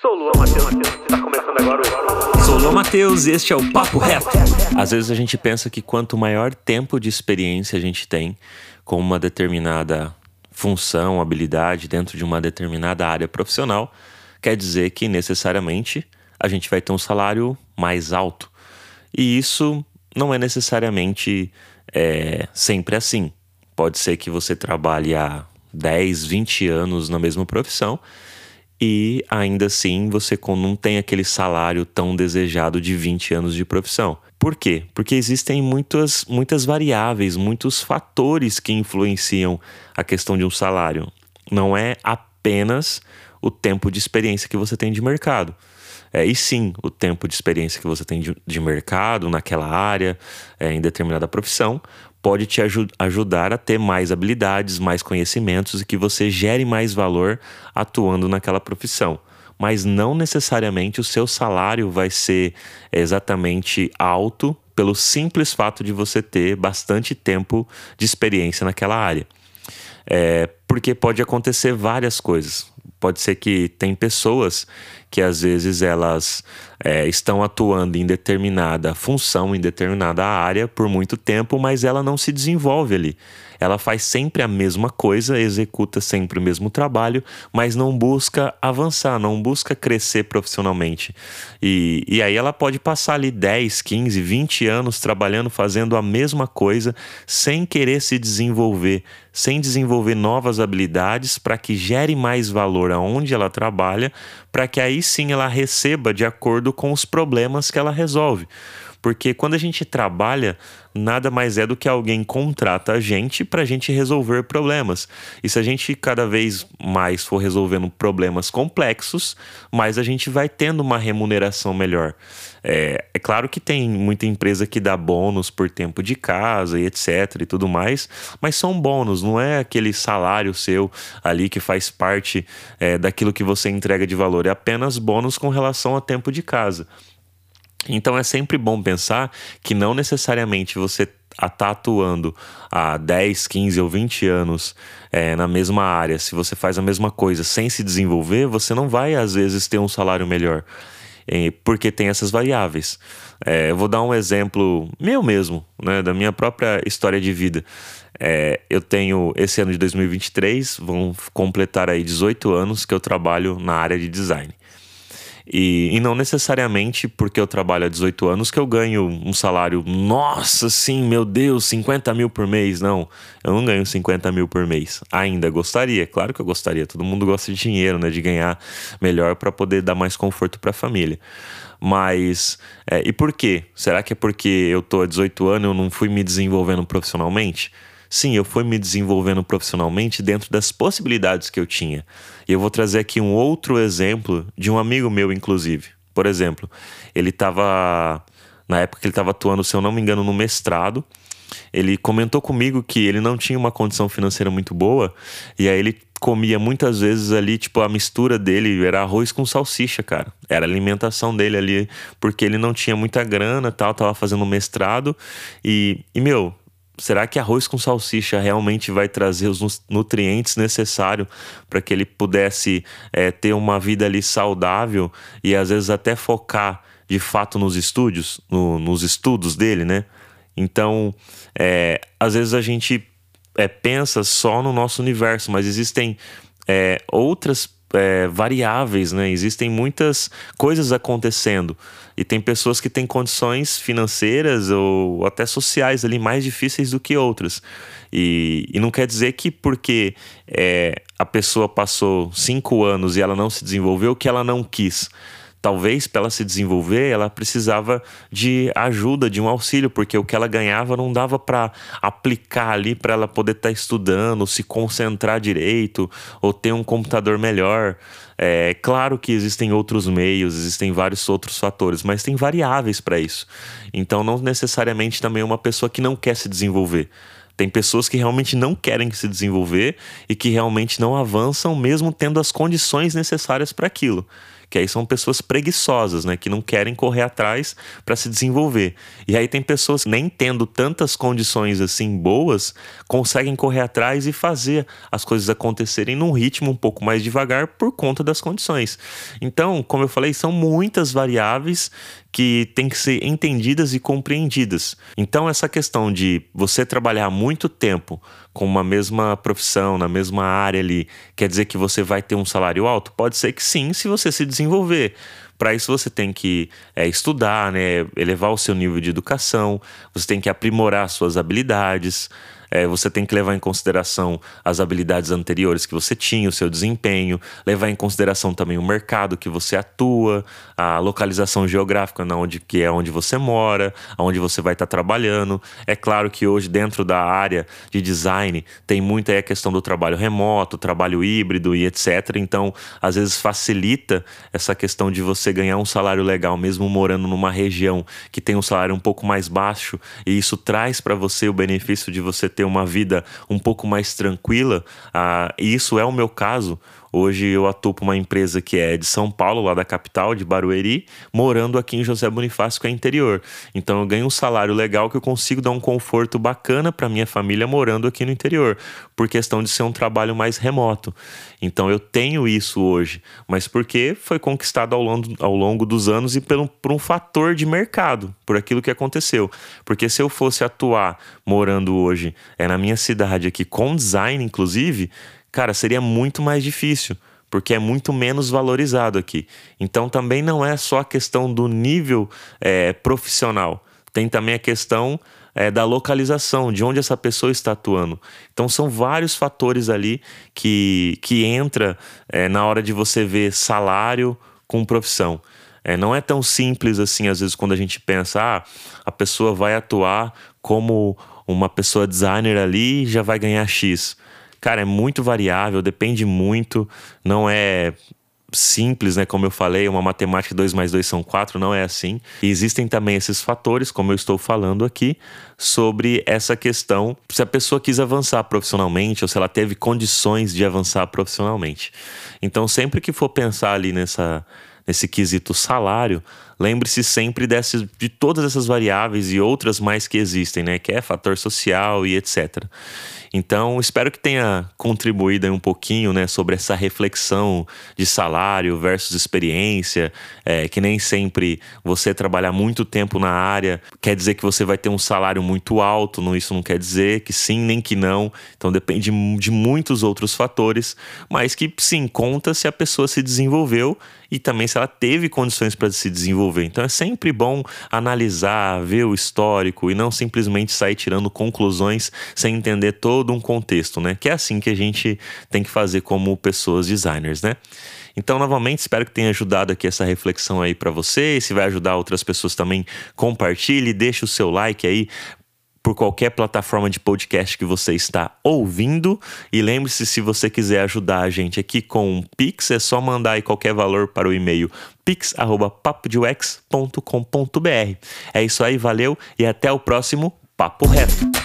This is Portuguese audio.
Sou Lua Matheus, está começando agora o... Sou Lua Matheus e este é o Papo Reto. Às vezes a gente pensa que quanto maior tempo de experiência a gente tem com uma determinada função, habilidade dentro de uma determinada área profissional, quer dizer que necessariamente a gente vai ter um salário mais alto. E isso não é necessariamente é, sempre assim. Pode ser que você trabalhe há 10, 20 anos na mesma profissão e ainda assim você não tem aquele salário tão desejado de 20 anos de profissão. Por quê? Porque existem muitas, muitas variáveis, muitos fatores que influenciam a questão de um salário. Não é apenas o tempo de experiência que você tem de mercado. É, e sim, o tempo de experiência que você tem de, de mercado naquela área, é, em determinada profissão, pode te aj ajudar a ter mais habilidades, mais conhecimentos e que você gere mais valor atuando naquela profissão. Mas não necessariamente o seu salário vai ser exatamente alto pelo simples fato de você ter bastante tempo de experiência naquela área. É, porque pode acontecer várias coisas. Pode ser que tem pessoas que às vezes elas é, estão atuando em determinada função, em determinada área por muito tempo, mas ela não se desenvolve ali. Ela faz sempre a mesma coisa, executa sempre o mesmo trabalho, mas não busca avançar, não busca crescer profissionalmente. E, e aí ela pode passar ali 10, 15, 20 anos trabalhando, fazendo a mesma coisa, sem querer se desenvolver, sem desenvolver novas habilidades para que gere mais valor aonde ela trabalha, para que aí sim ela receba de acordo com os problemas que ela resolve. Porque quando a gente trabalha, nada mais é do que alguém contrata a gente para a gente resolver problemas. E se a gente cada vez mais for resolvendo problemas complexos, mais a gente vai tendo uma remuneração melhor. É, é claro que tem muita empresa que dá bônus por tempo de casa e etc e tudo mais, mas são bônus, não é aquele salário seu ali que faz parte é, daquilo que você entrega de valor, é apenas bônus com relação a tempo de casa. Então é sempre bom pensar que não necessariamente você está atuando há 10, 15 ou 20 anos é, na mesma área, se você faz a mesma coisa sem se desenvolver, você não vai às vezes ter um salário melhor. Porque tem essas variáveis. É, eu vou dar um exemplo meu mesmo, né, da minha própria história de vida. É, eu tenho esse ano de 2023, vão completar aí 18 anos que eu trabalho na área de design. E, e, não necessariamente porque eu trabalho há 18 anos que eu ganho um salário, nossa, sim, meu Deus, 50 mil por mês. Não, eu não ganho 50 mil por mês. Ainda gostaria, claro que eu gostaria. Todo mundo gosta de dinheiro, né? De ganhar melhor para poder dar mais conforto para a família. Mas, é, e por quê? Será que é porque eu tô há 18 anos e eu não fui me desenvolvendo profissionalmente? Sim, eu fui me desenvolvendo profissionalmente dentro das possibilidades que eu tinha. E eu vou trazer aqui um outro exemplo de um amigo meu, inclusive. Por exemplo, ele estava. Na época que ele estava atuando, se eu não me engano, no mestrado, ele comentou comigo que ele não tinha uma condição financeira muito boa, e aí ele comia muitas vezes ali, tipo, a mistura dele era arroz com salsicha, cara. Era a alimentação dele ali, porque ele não tinha muita grana tal, tava fazendo mestrado. E, e meu, será que arroz com salsicha realmente vai trazer os nutrientes necessários para que ele pudesse é, ter uma vida ali saudável e às vezes até focar de fato nos estúdios, no, nos estudos dele, né? Então, é, às vezes a gente é, pensa só no nosso universo, mas existem outras é, variáveis, né? Existem muitas coisas acontecendo e tem pessoas que têm condições financeiras ou até sociais ali mais difíceis do que outras. E, e não quer dizer que porque é, a pessoa passou cinco anos e ela não se desenvolveu que ela não quis talvez para ela se desenvolver, ela precisava de ajuda, de um auxílio, porque o que ela ganhava não dava para aplicar ali para ela poder estar tá estudando, se concentrar direito ou ter um computador melhor. É claro que existem outros meios, existem vários outros fatores, mas tem variáveis para isso. Então, não necessariamente também uma pessoa que não quer se desenvolver. Tem pessoas que realmente não querem se desenvolver e que realmente não avançam, mesmo tendo as condições necessárias para aquilo que aí são pessoas preguiçosas, né, que não querem correr atrás para se desenvolver. E aí tem pessoas nem tendo tantas condições assim boas, conseguem correr atrás e fazer as coisas acontecerem num ritmo um pouco mais devagar por conta das condições. Então, como eu falei, são muitas variáveis que têm que ser entendidas e compreendidas. Então, essa questão de você trabalhar muito tempo com uma mesma profissão, na mesma área ali, quer dizer que você vai ter um salário alto? Pode ser que sim, se você se desenvolver. Para isso você tem que é, estudar, né, elevar o seu nível de educação, você tem que aprimorar suas habilidades, é, você tem que levar em consideração as habilidades anteriores que você tinha, o seu desempenho, levar em consideração também o mercado que você atua, a localização geográfica na onde, que é onde você mora, aonde você vai estar trabalhando. É claro que hoje, dentro da área de design, tem muita a questão do trabalho remoto, trabalho híbrido e etc. Então, às vezes facilita essa questão de você ganhar um salário legal, mesmo morando numa região que tem um salário um pouco mais baixo, e isso traz para você o benefício de você ter ter uma vida um pouco mais tranquila, ah, e isso é o meu caso. Hoje eu atuo para uma empresa que é de São Paulo, lá da capital, de Barueri, morando aqui em José Bonifácio, que é interior. Então eu ganho um salário legal que eu consigo dar um conforto bacana para minha família morando aqui no interior, por questão de ser um trabalho mais remoto. Então eu tenho isso hoje, mas porque foi conquistado ao longo, ao longo dos anos e pelo, por um fator de mercado, por aquilo que aconteceu. Porque se eu fosse atuar morando hoje é na minha cidade aqui com design, inclusive cara, seria muito mais difícil, porque é muito menos valorizado aqui. Então também não é só a questão do nível é, profissional, tem também a questão é, da localização, de onde essa pessoa está atuando. Então são vários fatores ali que, que entra é, na hora de você ver salário com profissão. É, não é tão simples assim, às vezes, quando a gente pensa, ah, a pessoa vai atuar como uma pessoa designer ali já vai ganhar X. Cara, é muito variável, depende muito, não é simples, né? Como eu falei, uma matemática 2 mais 2 são 4, não é assim. E existem também esses fatores, como eu estou falando aqui, sobre essa questão se a pessoa quis avançar profissionalmente ou se ela teve condições de avançar profissionalmente. Então, sempre que for pensar ali nessa nesse quesito salário, lembre-se sempre dessas, de todas essas variáveis e outras mais que existem, né? Que é fator social e etc. Então, espero que tenha contribuído um pouquinho né, sobre essa reflexão de salário versus experiência, é, que nem sempre você trabalhar muito tempo na área quer dizer que você vai ter um salário muito alto, não, isso não quer dizer que sim nem que não. Então, depende de muitos outros fatores, mas que sim, conta se a pessoa se desenvolveu e também se ela teve condições para se desenvolver. Então, é sempre bom analisar, ver o histórico e não simplesmente sair tirando conclusões sem entender todo um contexto, né? Que é assim que a gente tem que fazer como pessoas designers, né? Então, novamente, espero que tenha ajudado aqui essa reflexão aí para você. E se vai ajudar outras pessoas também, compartilhe, deixe o seu like aí por qualquer plataforma de podcast que você está ouvindo. E lembre-se, se você quiser ajudar a gente aqui com um Pix, é só mandar aí qualquer valor para o e-mail pix.papodeux.com.br. É isso aí, valeu e até o próximo Papo Reto.